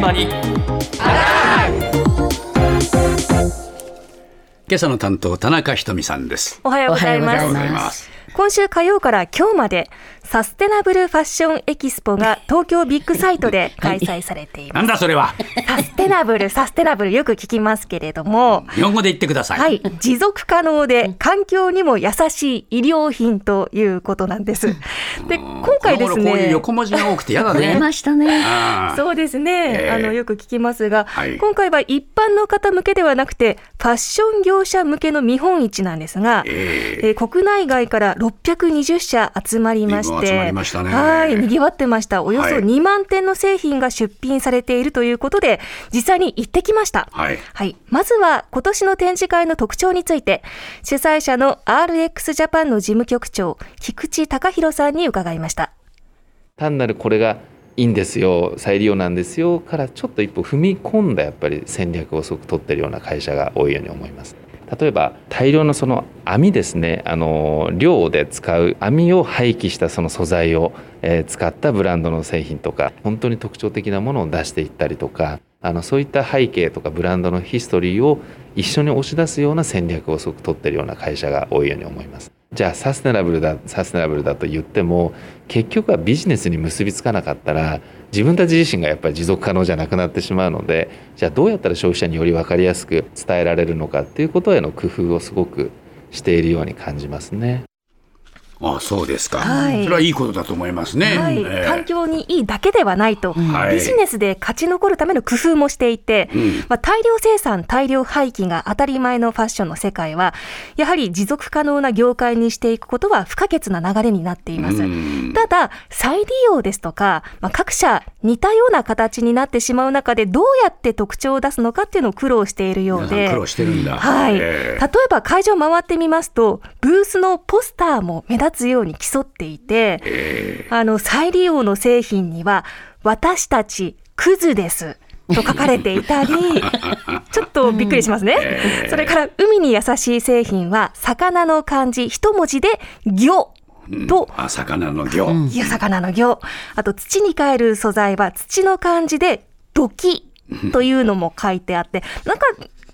間に。今朝の担当田中ひとみさんです。おはようございおはようごますざいます。今週火曜から今日までサステナブルファッションエキスポが東京ビッグサイトで開催されています。なんだそれは。サステナブルサステナブルよく聞きますけれども。日本語で言ってください、はい、持続可能で環境にも優しい医療品ということなんです。で、今回ですこの頃こういうね。横文字が多くて嫌だ増えねましたね。そうですね、ええ。あのよく聞きますが、はい。今回は一般の方向けではなくてファッション業者向けの見本市なんですが、ええ。ー国内外から620社集まりまして随分集まりましたねはい賑わってましたおよそはい2万点の製品が出品されているということで実際に行ってきました。はいはい。まずは今年の展示会の特徴について、主催者の RX ジャパンの事務局長、菊池隆弘さんに伺いました。単なるこれがいいんですよ再利用なんですよからちょっと一歩踏み込んだやっぱり戦略をすごく取ってるような会社が多いように思います例えば大量のその網ですねあの漁で使う網を廃棄したその素材を、え使ったブランドの製品とか本当に特徴的なものを出していったりとかあのそういった背景とかブランドのヒストリーを一緒に押し出すような戦略をすごく取ってるような会社が多いように思います。じゃあサステナブルだサステナブルだと言っても結局はビジネスに結びつかなかったら自分たち自身がやっぱり持続可能じゃなくなってしまうのでじゃあどうやったら消費者により分かりやすく伝えられるのかっていうことへの工夫をすごくしているように感じますね。あそうですか、はい。それはいいことだと思いますね、はい、ええ。環境にいいだけではないと、はい。ビジネスで勝ち残るための工夫もしていて、うん。まあ、大量生産、大量廃棄が当たり前のファッションの世界は、やはり持続可能な業界にしていくことは不可欠な流れになっています。うん。ただ、再利用ですとか、まあ、各社似たような形になってしまう中で、どうやって特徴を出すのかっていうのを苦労しているようで。苦労してるんだ、はい、ええ。例えば会場回ってみますと、ブースのポスターも目立つように競っていて、えあの再利用の製品には、私たちクズです。と書かれていたり、ちょっとびっくりしますね。それから、海に優しい製品は、魚の漢字一文字で、魚と、あ魚の魚、いや、魚の魚。あと、土に帰る素材は土の漢字で、土器 というのも書いてあって、なんか、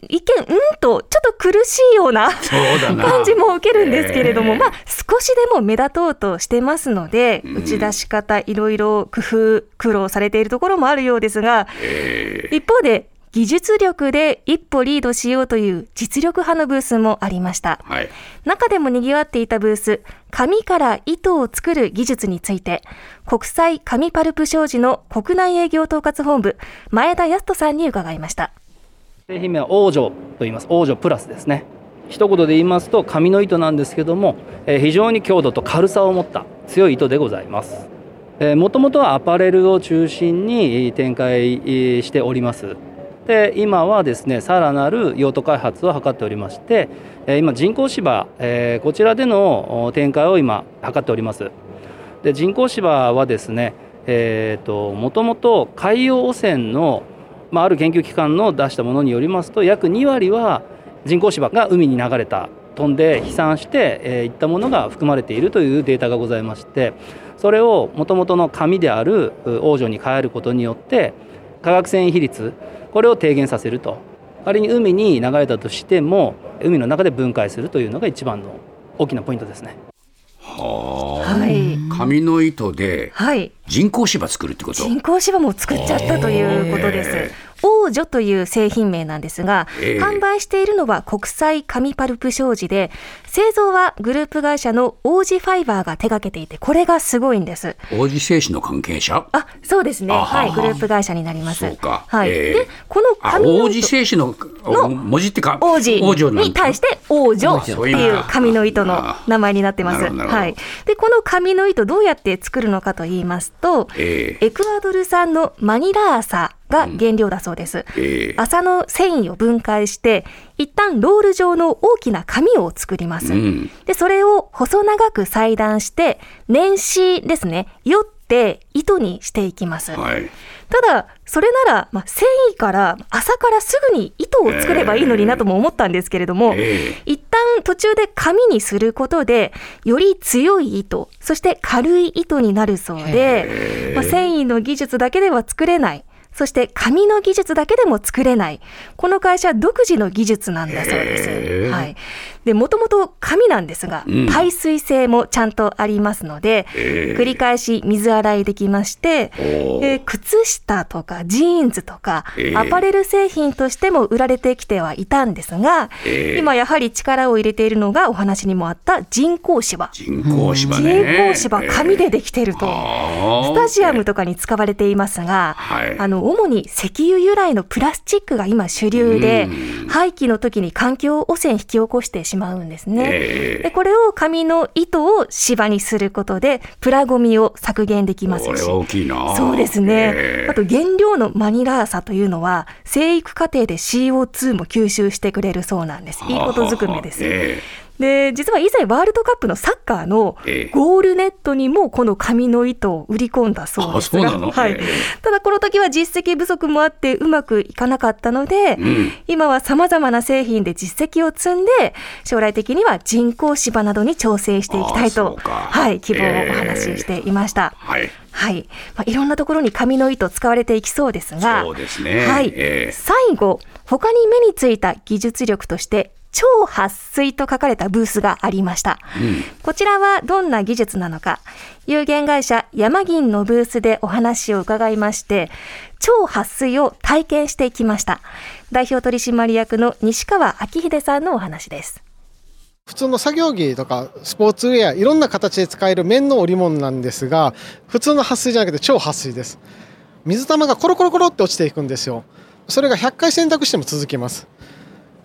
一見、うんと、ちょっと苦しいような感じも受けるんですけれども、ええ。まあ、少しでも目立とうとしてますので、打ち出し方、いろいろ工夫、苦労されているところもあるようですが、一方で、技術力で一歩リードしようという実力派のブースもありました。はい。中でも賑わっていたブース、紙から糸を作る技術について、国際紙パルプ商事の国内営業統括本部、前田康人さんに伺いました。製品名は王女と言います。王女プラスですね。一言で言いますと紙の糸なんですけども、えー非常に強度と軽さを持った強い糸でございます。もともとはアパレルを中心にえー展開えーしておりますで今はですねさらなる用途開発を図っておりまして今人工芝、えこちらでの展開を今図っております。で人工芝はですねえーともともと海洋汚染のまあ、ある研究機関の出したものによりますと約2割は人工芝が海に流れた飛んで飛散して、えーったものが含まれているというデータがございましてそれをもともとの紙である王女に変えることによって化学繊維比率これを低減させると仮に海に流れたとしても海の中で分解するというのが一番の大きなポイントですね。はあはい。紙の糸ではい。人工芝作るってこと？人工芝も作っちゃったということです。王女という製品名なんですが、ええ販売しているのは国際紙パルプ商事で、製造はグループ会社の王子ファイバーが手掛けていて、これがすごいんです。王子製紙の関係者？あ、そうですね。あはい、グループ会社になります。そうかはい。ええで、このあ紙の王子製紙のの文字ってか王子に対して王女っていう紙の糸の名前になってます。はい。で、この紙の糸どうやって作るのかと言いますと、ええエクアドル産のマニラ麻が原料だそうです。ええ麻の繊維を分解して、一旦ロール状の大きな紙を作ります。うんで、それを細長く裁断して、年糸ですね、よって糸にしていきます。はいただ、それなら、まあ、繊維から、朝からすぐに糸を作ればいいのになとも思ったんですけれども、ええ一旦途中で紙にすることで、より強い糸、そして軽い糸になるそうで、まあ、繊維の技術だけでは作れない。そして紙の技術だけでも作れない。この会社独自の技術なんだそうでへす。ーはい。で、もともと紙なんですが、うん耐水性もちゃんとありますので、繰り返し水洗いできまして、えー靴下とかジーンズとか、えーアパレル製品としても売られてきてはいたんですが、えー今やはり力を入れているのがお話にもあった人工芝。人工芝人ね。工芝、紙でできていると。スタジアムとかに使われていますが、はいあの主に石油由来のプラスチックが今主流でうん、廃棄の時に環境汚染引き起こしてしまうんですね。ええ。でこれを紙の糸を芝にすることでプラゴミを削減できますし。これは大きいな。そうですね、ええ。あと原料のマニラーサというのは生育過程で CO2 も吸収してくれるそうなんです。いいことずくめです、えで実は以前ワールドカップのサッカーのええ。ゴールネットにもこの紙の糸を売り込んだそうですが。はい。ええ。ただこの時は実績不足もあってうまくいかなかったので、ん。今はさまざまな製品で実績を積んで将来的には人工芝などに調整していきたいとはい、希望をお話ししていました。はい。はい、まあ、いろんなところに紙の糸使われていきそうですが、そうですね。はい、ええ。最後、他に目についた技術力として、超撥水と書かれたブースがありました。こちらはどんな技術なのか、有限会社山銀のブースでお話を伺いまして、超撥水を体験していきました。代表取締役の西川明秀さんのお話です。普通の作業着とかスポーツウェアいろんな形で使える綿の織物なんですが普通の撥水じゃなくて超撥水です水玉がコロコロコロって落ちていくんですよそれが100回洗濯しても続きます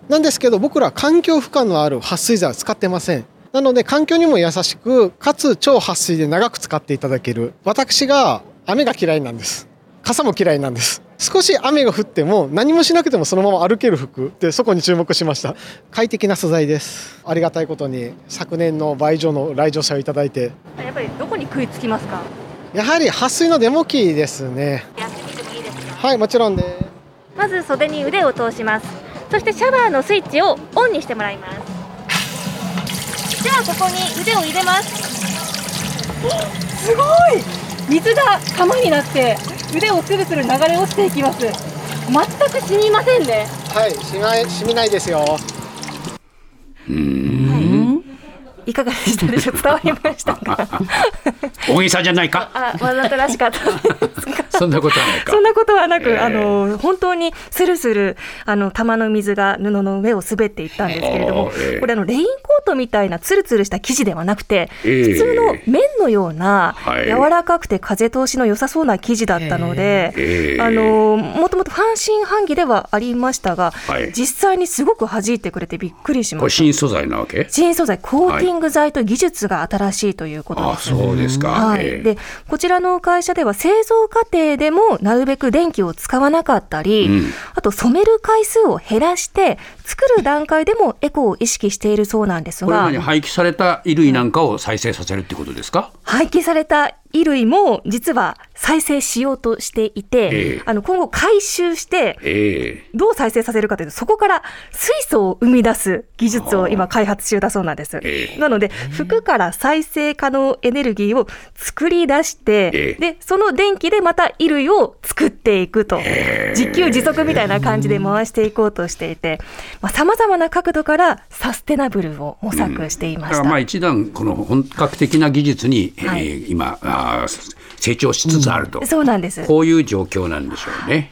なんですけど僕らは環境負荷のある撥水剤は使ってません。なので環境にも優しくかつ超撥水で長く使っていただける。私が雨が嫌いなんです。傘も嫌いなんです。少し雨が降っても何もしなくてもそのまま歩ける服。でそこに注目しました。快適な素材です。ありがたいことに昨年の倍以上の来場者をいただいて。やっぱりどこに食いつきますか？やはり撥水のデモ機ですね。やってみてもいいですか？はいもちろんでまず袖に腕を通しますそしてシャワーのスイッチをオンにしてもらいます。じゃあここに腕を入れます。すごい。水が玉になって腕をつるつる流れ落ちていきます。全く死にませんね。はいしないしみないですよ。いかがでしたでしょう？伝わりましたか？大げさじゃないか？あわざとらしかった そんなことはないかそん。なことはなく、えーあの本当にスルスルあの玉の水が布の上を滑っていったんですけれども、えーこれあのレインコートみたいなツルツルした生地ではなくて、えー普通の綿のようなはい柔らかくて風通しの良さそうな生地だったので、えーあのもともと半信半疑ではありましたが、はい実際にすごく弾いてくれてびっくりしました。新素材なわけ？新素材コーティング剤と技術が新しいということあです。そうですか。はい、ええ。でこちらの会社では製造過程でもなるべく電気を使わなかったり、うん。あと染める回数を減らして作る段階でも エコを意識しているそうなんですが。これ何廃棄された衣類なんかを再生させるってことですか？廃棄された衣類も実は再生しようとしていて、ええ。あの今後回収してええ。どう再生させるかというとそこから水素を生み出す技術を今開発中だそうなんです。ええ。なので服から再生可能エネルギーを作り出して、ええ。でその電気でまた衣類を作っていくと、自給自足みたいな感じで回していこうとしていてさまざ、まな角度からサステナブルを模索していました。だからまあ一段この本格的な技術に、えーはい。今あー成長しつつあると、そうなんです。こういう状況なんでしょうね。